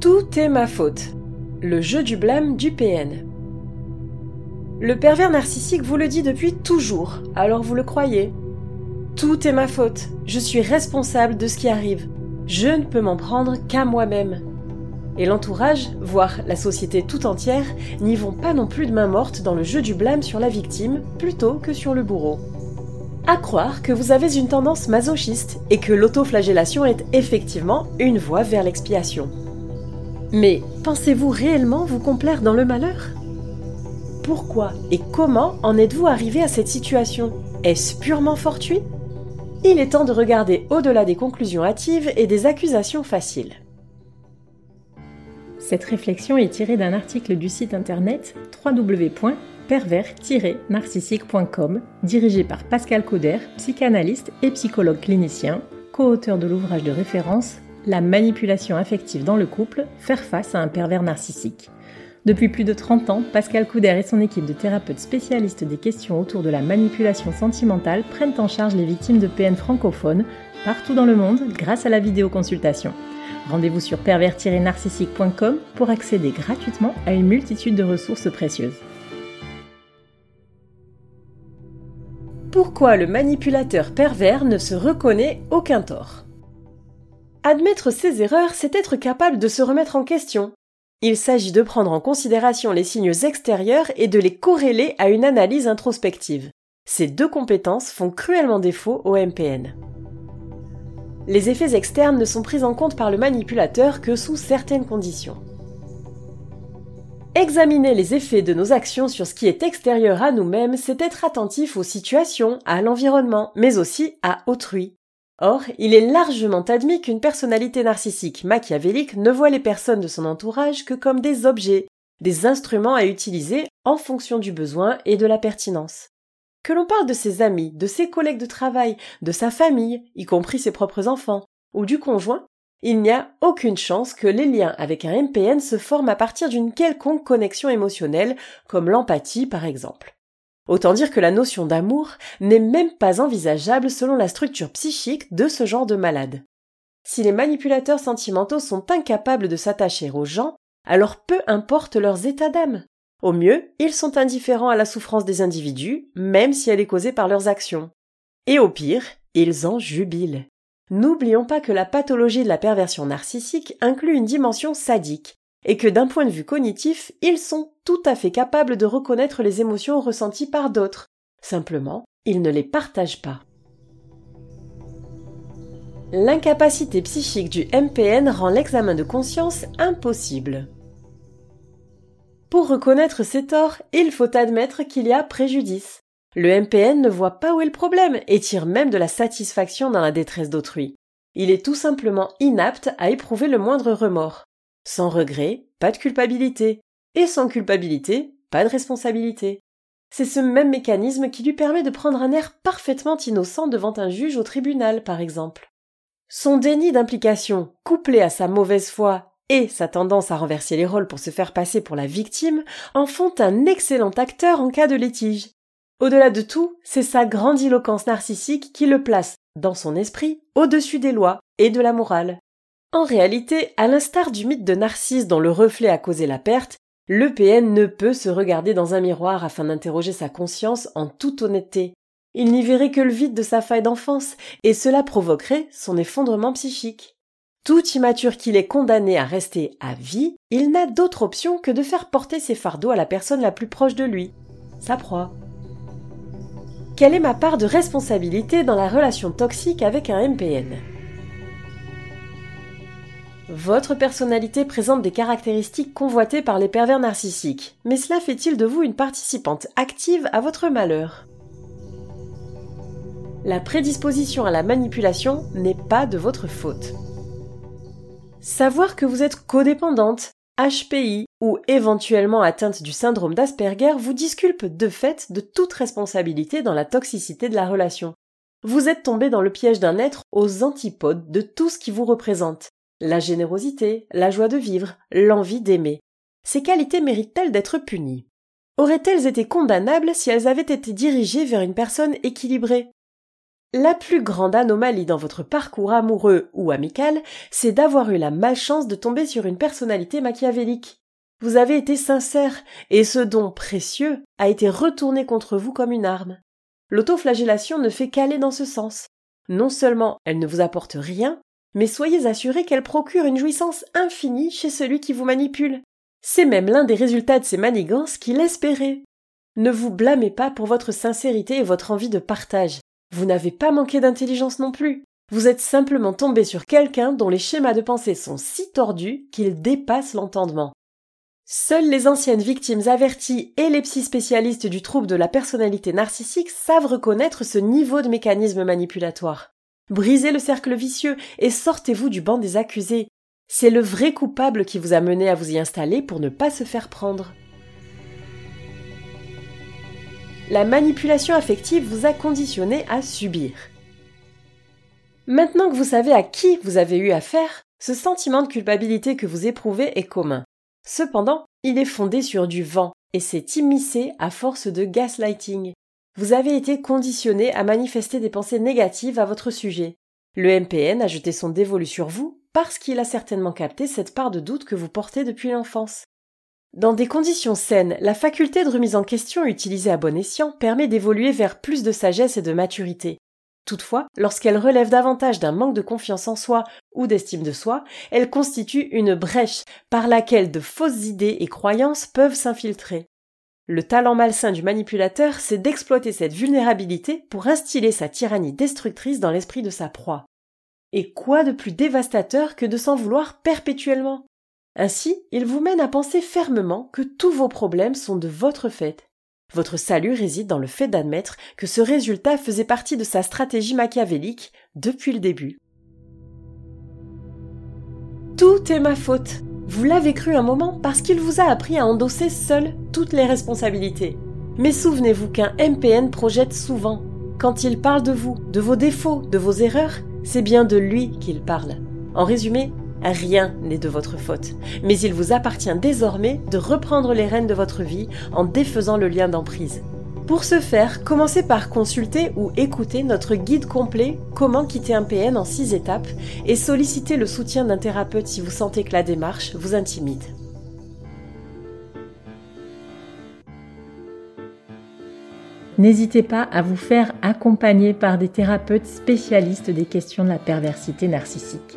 Tout est ma faute. Le jeu du blâme du PN. Le pervers narcissique vous le dit depuis toujours, alors vous le croyez. Tout est ma faute. Je suis responsable de ce qui arrive. Je ne peux m'en prendre qu'à moi-même. Et l'entourage, voire la société tout entière, n'y vont pas non plus de main morte dans le jeu du blâme sur la victime plutôt que sur le bourreau. À croire que vous avez une tendance masochiste et que l'autoflagellation est effectivement une voie vers l'expiation. Mais pensez-vous réellement vous complaire dans le malheur? Pourquoi et comment en êtes-vous arrivé à cette situation? Est-ce purement fortuit? Il est temps de regarder au-delà des conclusions hâtives et des accusations faciles. Cette réflexion est tirée d'un article du site internet www.pervers-narcissique.com dirigé par Pascal Cauder, psychanalyste et psychologue clinicien, co-auteur de l'ouvrage de référence la manipulation affective dans le couple, faire face à un pervers narcissique. Depuis plus de 30 ans, Pascal Couder et son équipe de thérapeutes spécialistes des questions autour de la manipulation sentimentale prennent en charge les victimes de PN francophones partout dans le monde grâce à la vidéoconsultation. Rendez-vous sur pervers-narcissique.com pour accéder gratuitement à une multitude de ressources précieuses. Pourquoi le manipulateur pervers ne se reconnaît aucun tort? Admettre ses erreurs, c'est être capable de se remettre en question. Il s'agit de prendre en considération les signes extérieurs et de les corréler à une analyse introspective. Ces deux compétences font cruellement défaut au MPN. Les effets externes ne sont pris en compte par le manipulateur que sous certaines conditions. Examiner les effets de nos actions sur ce qui est extérieur à nous-mêmes, c'est être attentif aux situations, à l'environnement, mais aussi à autrui. Or, il est largement admis qu'une personnalité narcissique machiavélique ne voit les personnes de son entourage que comme des objets, des instruments à utiliser en fonction du besoin et de la pertinence. Que l'on parle de ses amis, de ses collègues de travail, de sa famille, y compris ses propres enfants, ou du conjoint, il n'y a aucune chance que les liens avec un MPN se forment à partir d'une quelconque connexion émotionnelle, comme l'empathie par exemple. Autant dire que la notion d'amour n'est même pas envisageable selon la structure psychique de ce genre de malade. Si les manipulateurs sentimentaux sont incapables de s'attacher aux gens, alors peu importe leurs états d'âme. Au mieux, ils sont indifférents à la souffrance des individus, même si elle est causée par leurs actions. Et au pire, ils en jubilent. N'oublions pas que la pathologie de la perversion narcissique inclut une dimension sadique, et que d'un point de vue cognitif, ils sont tout à fait capables de reconnaître les émotions ressenties par d'autres. Simplement, ils ne les partagent pas. L'incapacité psychique du MPN rend l'examen de conscience impossible. Pour reconnaître ses torts, il faut admettre qu'il y a préjudice. Le MPN ne voit pas où est le problème et tire même de la satisfaction dans la détresse d'autrui. Il est tout simplement inapte à éprouver le moindre remords. Sans regret, pas de culpabilité. Et sans culpabilité, pas de responsabilité. C'est ce même mécanisme qui lui permet de prendre un air parfaitement innocent devant un juge au tribunal, par exemple. Son déni d'implication, couplé à sa mauvaise foi et sa tendance à renverser les rôles pour se faire passer pour la victime, en font un excellent acteur en cas de litige. Au-delà de tout, c'est sa grandiloquence narcissique qui le place, dans son esprit, au-dessus des lois et de la morale. En réalité, à l'instar du mythe de Narcisse dont le reflet a causé la perte, le PN ne peut se regarder dans un miroir afin d'interroger sa conscience en toute honnêteté. Il n'y verrait que le vide de sa faille d'enfance, et cela provoquerait son effondrement psychique. Tout immature qu'il est condamné à rester à vie, il n'a d'autre option que de faire porter ses fardeaux à la personne la plus proche de lui, sa proie. Quelle est ma part de responsabilité dans la relation toxique avec un MPN votre personnalité présente des caractéristiques convoitées par les pervers narcissiques, mais cela fait-il de vous une participante active à votre malheur? La prédisposition à la manipulation n'est pas de votre faute. Savoir que vous êtes codépendante, HPI ou éventuellement atteinte du syndrome d'Asperger vous disculpe de fait de toute responsabilité dans la toxicité de la relation. Vous êtes tombé dans le piège d'un être aux antipodes de tout ce qui vous représente, la générosité, la joie de vivre, l'envie d'aimer. Ces qualités méritent-elles d'être punies? Auraient-elles été condamnables si elles avaient été dirigées vers une personne équilibrée? La plus grande anomalie dans votre parcours amoureux ou amical, c'est d'avoir eu la malchance de tomber sur une personnalité machiavélique. Vous avez été sincère, et ce don précieux a été retourné contre vous comme une arme. L'autoflagellation ne fait qu'aller dans ce sens. Non seulement elle ne vous apporte rien, mais soyez assuré qu'elle procure une jouissance infinie chez celui qui vous manipule. C'est même l'un des résultats de ces manigances qu'il espérait. Ne vous blâmez pas pour votre sincérité et votre envie de partage. Vous n'avez pas manqué d'intelligence non plus. Vous êtes simplement tombé sur quelqu'un dont les schémas de pensée sont si tordus qu'ils dépassent l'entendement. Seules les anciennes victimes averties et les psy spécialistes du trouble de la personnalité narcissique savent reconnaître ce niveau de mécanisme manipulatoire. Brisez le cercle vicieux et sortez-vous du banc des accusés. C'est le vrai coupable qui vous a mené à vous y installer pour ne pas se faire prendre. La manipulation affective vous a conditionné à subir. Maintenant que vous savez à qui vous avez eu affaire, ce sentiment de culpabilité que vous éprouvez est commun. Cependant, il est fondé sur du vent et s'est immiscé à force de gaslighting. Vous avez été conditionné à manifester des pensées négatives à votre sujet. Le MPN a jeté son dévolu sur vous parce qu'il a certainement capté cette part de doute que vous portez depuis l'enfance. Dans des conditions saines, la faculté de remise en question utilisée à bon escient permet d'évoluer vers plus de sagesse et de maturité. Toutefois, lorsqu'elle relève davantage d'un manque de confiance en soi ou d'estime de soi, elle constitue une brèche par laquelle de fausses idées et croyances peuvent s'infiltrer. Le talent malsain du manipulateur, c'est d'exploiter cette vulnérabilité pour instiller sa tyrannie destructrice dans l'esprit de sa proie. Et quoi de plus dévastateur que de s'en vouloir perpétuellement? Ainsi, il vous mène à penser fermement que tous vos problèmes sont de votre fait. Votre salut réside dans le fait d'admettre que ce résultat faisait partie de sa stratégie machiavélique depuis le début. Tout est ma faute. Vous l'avez cru un moment parce qu'il vous a appris à endosser seul toutes les responsabilités. Mais souvenez-vous qu'un MPN projette souvent. Quand il parle de vous, de vos défauts, de vos erreurs, c'est bien de lui qu'il parle. En résumé, Rien n'est de votre faute, mais il vous appartient désormais de reprendre les rênes de votre vie en défaisant le lien d'emprise. Pour ce faire, commencez par consulter ou écouter notre guide complet Comment quitter un PN en 6 étapes et solliciter le soutien d'un thérapeute si vous sentez que la démarche vous intimide. N'hésitez pas à vous faire accompagner par des thérapeutes spécialistes des questions de la perversité narcissique.